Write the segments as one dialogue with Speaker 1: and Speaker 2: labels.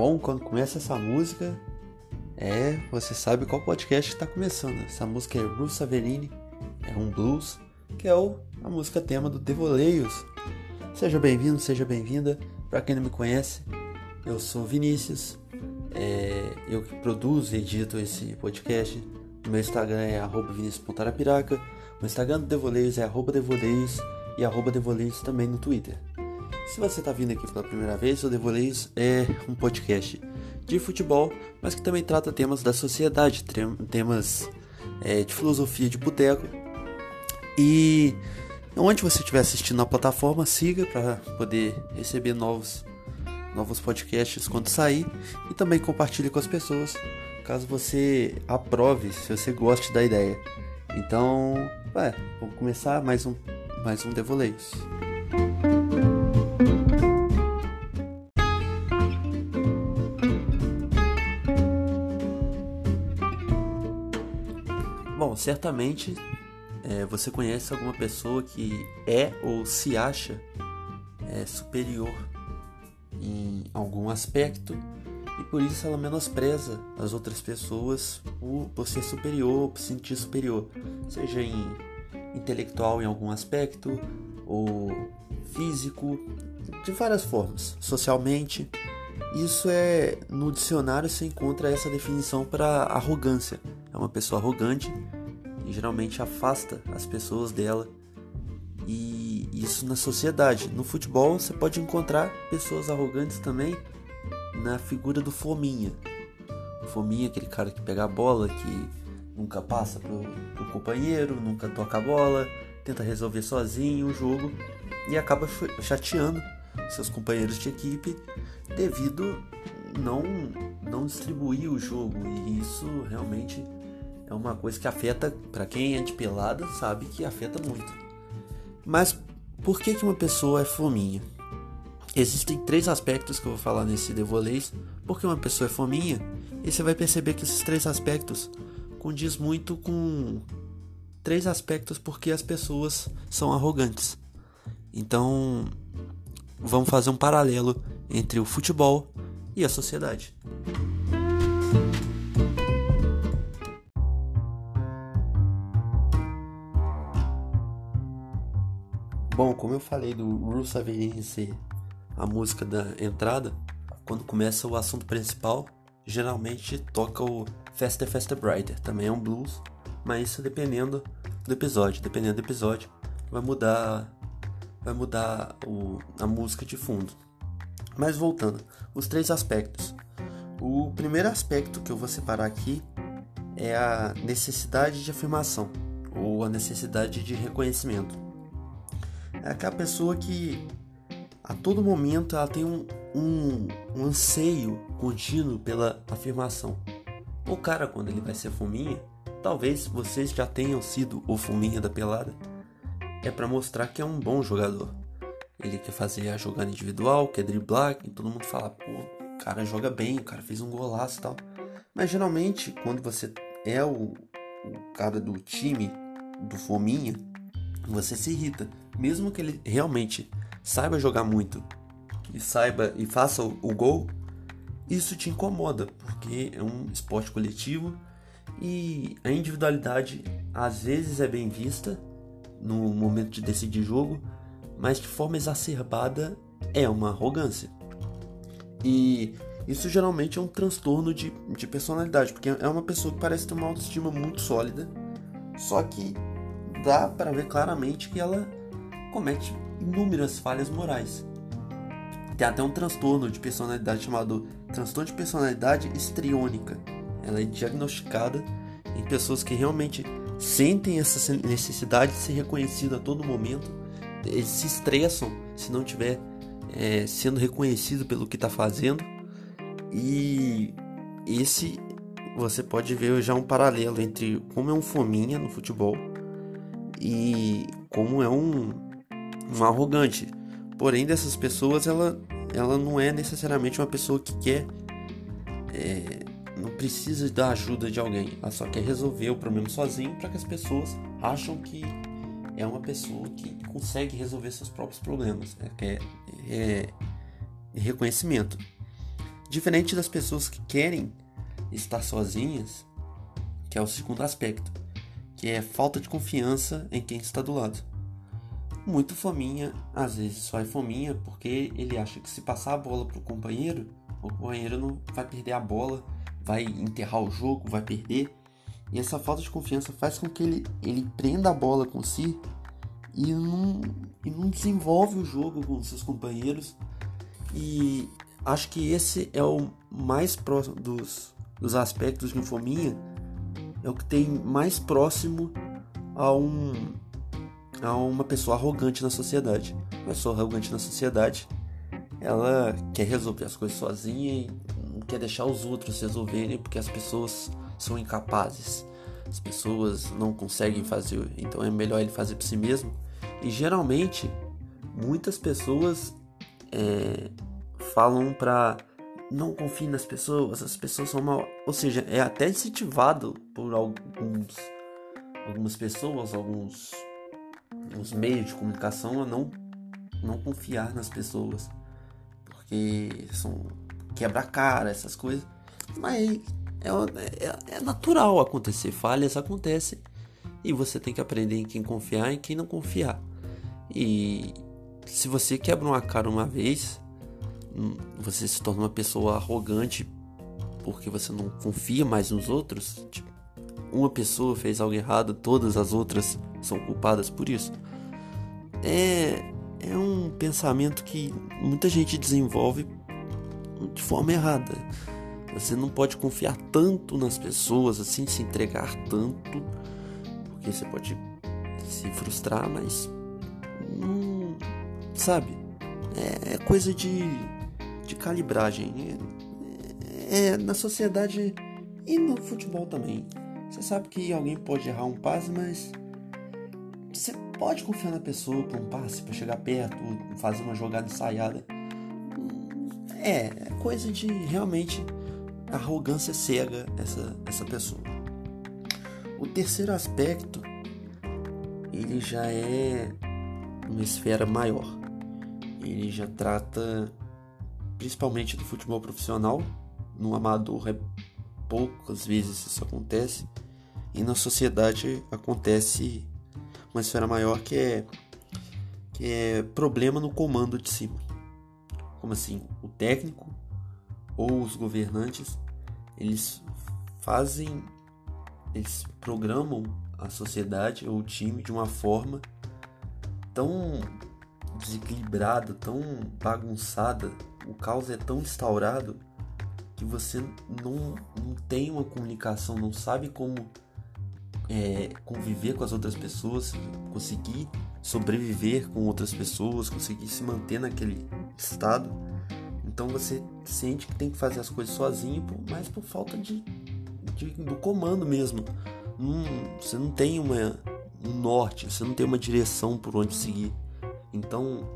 Speaker 1: Bom, quando começa essa música, é, você sabe qual podcast está começando. Essa música é Bruce Saverini, é um blues, que é o, a música tema do Devoleios. Seja bem-vindo, seja bem-vinda. Para quem não me conhece, eu sou Vinícius, é, eu que produzo e edito esse podcast. O meu Instagram é vinicius.arapiraca, o Instagram do Devoleios é devoleios e devoleios também no Twitter. Se você está vindo aqui pela primeira vez, o Devoleios é um podcast de futebol, mas que também trata temas da sociedade, temas é, de filosofia de boteco. E onde você estiver assistindo na plataforma, siga para poder receber novos, novos podcasts quando sair e também compartilhe com as pessoas, caso você aprove, se você goste da ideia. Então, é, vamos começar mais um, mais um Devoleios. Certamente é, você conhece alguma pessoa que é ou se acha é, superior em algum aspecto e por isso ela menospreza as outras pessoas por, por ser superior, por se sentir superior, seja em intelectual em algum aspecto ou físico, de várias formas, socialmente. Isso é no dicionário se encontra essa definição para arrogância. É uma pessoa arrogante geralmente afasta as pessoas dela. E isso na sociedade. No futebol você pode encontrar pessoas arrogantes também na figura do Fominha. O Fominha, aquele cara que pega a bola, que nunca passa pro, pro companheiro, nunca toca a bola, tenta resolver sozinho o jogo e acaba chateando seus companheiros de equipe devido não não distribuir o jogo e isso realmente é uma coisa que afeta para quem é de pelada sabe que afeta muito. Mas por que que uma pessoa é fominha? Existem três aspectos que eu vou falar nesse devolês porque uma pessoa é fominha? E você vai perceber que esses três aspectos condiz muito com três aspectos porque as pessoas são arrogantes. Então vamos fazer um paralelo entre o futebol e a sociedade. Como eu falei do Avenue ser a música da entrada, quando começa o assunto principal, geralmente toca o Faster Faster Brighter, também é um blues, mas isso dependendo do episódio, dependendo do episódio, vai mudar vai mudar o, a música de fundo. Mas voltando, os três aspectos. O primeiro aspecto que eu vou separar aqui é a necessidade de afirmação ou a necessidade de reconhecimento. É aquela pessoa que a todo momento ela tem um, um, um anseio contínuo pela afirmação. O cara, quando ele vai ser fuminha, talvez vocês já tenham sido o fuminha da pelada, é para mostrar que é um bom jogador. Ele quer fazer a jogada individual, quer driblar, e todo mundo fala, pô, o cara joga bem, o cara fez um golaço e tal. Mas geralmente, quando você é o, o cara do time, do fominha, você se irrita. Mesmo que ele realmente saiba jogar muito e saiba e faça o, gol, isso te incomoda, porque é um esporte coletivo e a individualidade às vezes é bem vista no momento de decidir jogo, mas de forma exacerbada é uma arrogância. E isso geralmente é um transtorno de, de personalidade, porque é uma pessoa que parece ter uma autoestima muito sólida, só que dá para ver claramente que ela comete inúmeras falhas morais. Tem até um transtorno de personalidade chamado transtorno de personalidade estriônica. Ela é diagnosticada em pessoas que realmente sentem essa necessidade de ser reconhecido a todo momento, eles se estressam se não tiver é, sendo reconhecido pelo que está fazendo e esse você pode ver já um paralelo entre como é um fominha no futebol e como é um, um arrogante. Porém, dessas pessoas, ela, ela não é necessariamente uma pessoa que quer é, não precisa da ajuda de alguém, ela só quer resolver o problema sozinho para que as pessoas acham que é uma pessoa que consegue resolver seus próprios problemas, né? é, é, reconhecimento. Diferente das pessoas que querem estar sozinhas, que é o segundo aspecto, que é falta de confiança em quem está do lado. Muito fominha, às vezes só é fominha porque ele acha que se passar a bola pro companheiro, o companheiro não vai perder a bola, vai enterrar o jogo, vai perder. E essa falta de confiança faz com que ele, ele prenda a bola com si e não, e não desenvolve o jogo com seus companheiros. E acho que esse é o mais próximo dos, dos aspectos de fominha, é o que tem mais próximo a um a uma pessoa arrogante na sociedade. Uma pessoa arrogante na sociedade, ela quer resolver as coisas sozinha e não quer deixar os outros resolverem porque as pessoas são incapazes. As pessoas não conseguem fazer, então é melhor ele fazer por si mesmo. E geralmente, muitas pessoas é, falam pra não confie nas pessoas, as pessoas são mal. Ou seja, é até incentivado por alguns, algumas pessoas, alguns, alguns meios de comunicação a não, não confiar nas pessoas. Porque são quebra-cara, essas coisas. Mas é, é, é natural acontecer, falhas acontecem. E você tem que aprender em quem confiar e em quem não confiar. E se você quebra uma cara uma vez, hum, você se torna uma pessoa arrogante porque você não confia mais nos outros. Tipo, uma pessoa fez algo errado, todas as outras são culpadas por isso. É, é um pensamento que muita gente desenvolve de forma errada. Você não pode confiar tanto nas pessoas, assim, se entregar tanto, porque você pode se frustrar, mas Hum, sabe? É, é, coisa de, de calibragem. É, é, na sociedade e no futebol também. Você sabe que alguém pode errar um passe, mas pode confiar na pessoa para um passe, para chegar perto, fazer uma jogada ensaiada. É, é coisa de realmente arrogância cega essa, essa pessoa. O terceiro aspecto, ele já é uma esfera maior. Ele já trata principalmente do futebol profissional. No amador é poucas vezes isso acontece. E na sociedade acontece uma esfera maior que é que é problema no comando de cima. Como assim? O técnico ou os governantes, eles fazem eles programam a sociedade ou o time de uma forma tão desequilibrada, tão bagunçada, o caos é tão instaurado que você não, não tem uma comunicação, não sabe como é, conviver com as outras pessoas, conseguir sobreviver com outras pessoas, conseguir se manter naquele estado. Então você sente que tem que fazer as coisas sozinho, mas por falta de, de do comando mesmo. você não tem uma, um norte, você não tem uma direção por onde seguir. Então,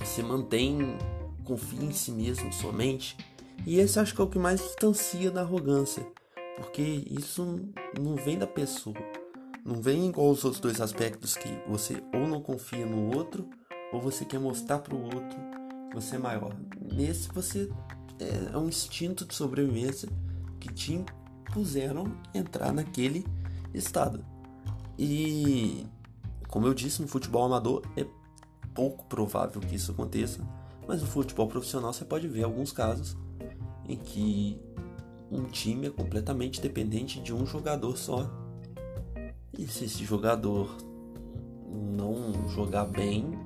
Speaker 1: você mantém, confia em si mesmo somente. E esse acho que é o que mais distancia da arrogância, porque isso não vem da pessoa. Não vem igual os outros dois aspectos que você ou não confia no outro, ou você quer mostrar para o outro que você é maior. Nesse você é, é um instinto de sobrevivência que te impuseram entrar naquele estado. E, como eu disse, no futebol amador é pouco provável que isso aconteça, mas no futebol profissional você pode ver alguns casos em que um time é completamente dependente de um jogador só. E se esse jogador não jogar bem,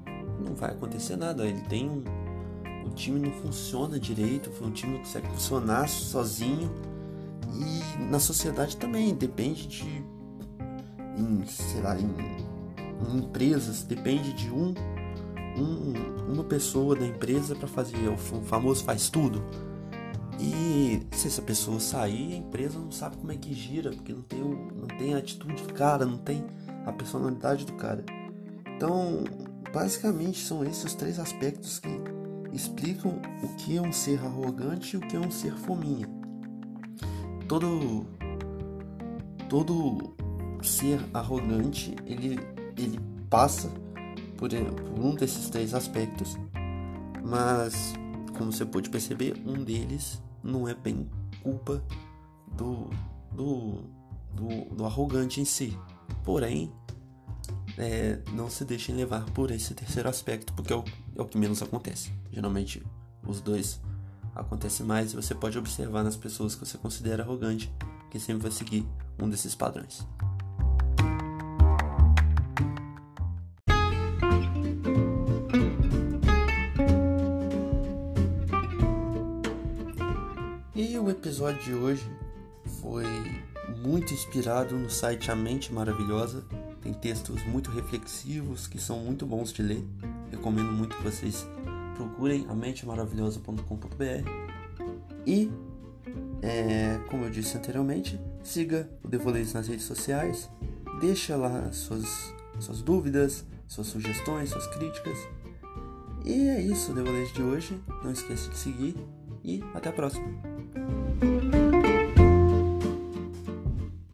Speaker 1: não vai acontecer nada. Ele tem um. O time não funciona direito, o time não consegue funcionar sozinho. E na sociedade também depende de em, sei lá, em, em empresas, depende de um, um, uma pessoa da empresa para fazer o famoso faz tudo. E se essa pessoa sair, a empresa não sabe como é que gira, porque não tem, não tem a atitude do cara, não tem a personalidade do cara. Então, basicamente são esses os três aspectos que explicam o que é um ser arrogante e o que é um ser fominha. Todo todo ser arrogante, ele, ele passa por, por um desses três aspectos, mas como você pode perceber, um deles não é bem culpa do, do, do, do arrogante em si. Porém, é, não se deixem levar por esse terceiro aspecto, porque é o, é o que menos acontece. Geralmente, os dois acontecem mais e você pode observar nas pessoas que você considera arrogante que sempre vai seguir um desses padrões. Episódio de hoje foi muito inspirado no site A Mente Maravilhosa. Tem textos muito reflexivos que são muito bons de ler. Recomendo muito que vocês procurem a mentemaravilhosa.com.br e, é, como eu disse anteriormente, siga o Devoleis nas redes sociais, deixa lá suas, suas dúvidas, suas sugestões, suas críticas. E é isso o de hoje. Não esqueça de seguir e até a próxima. Thank you.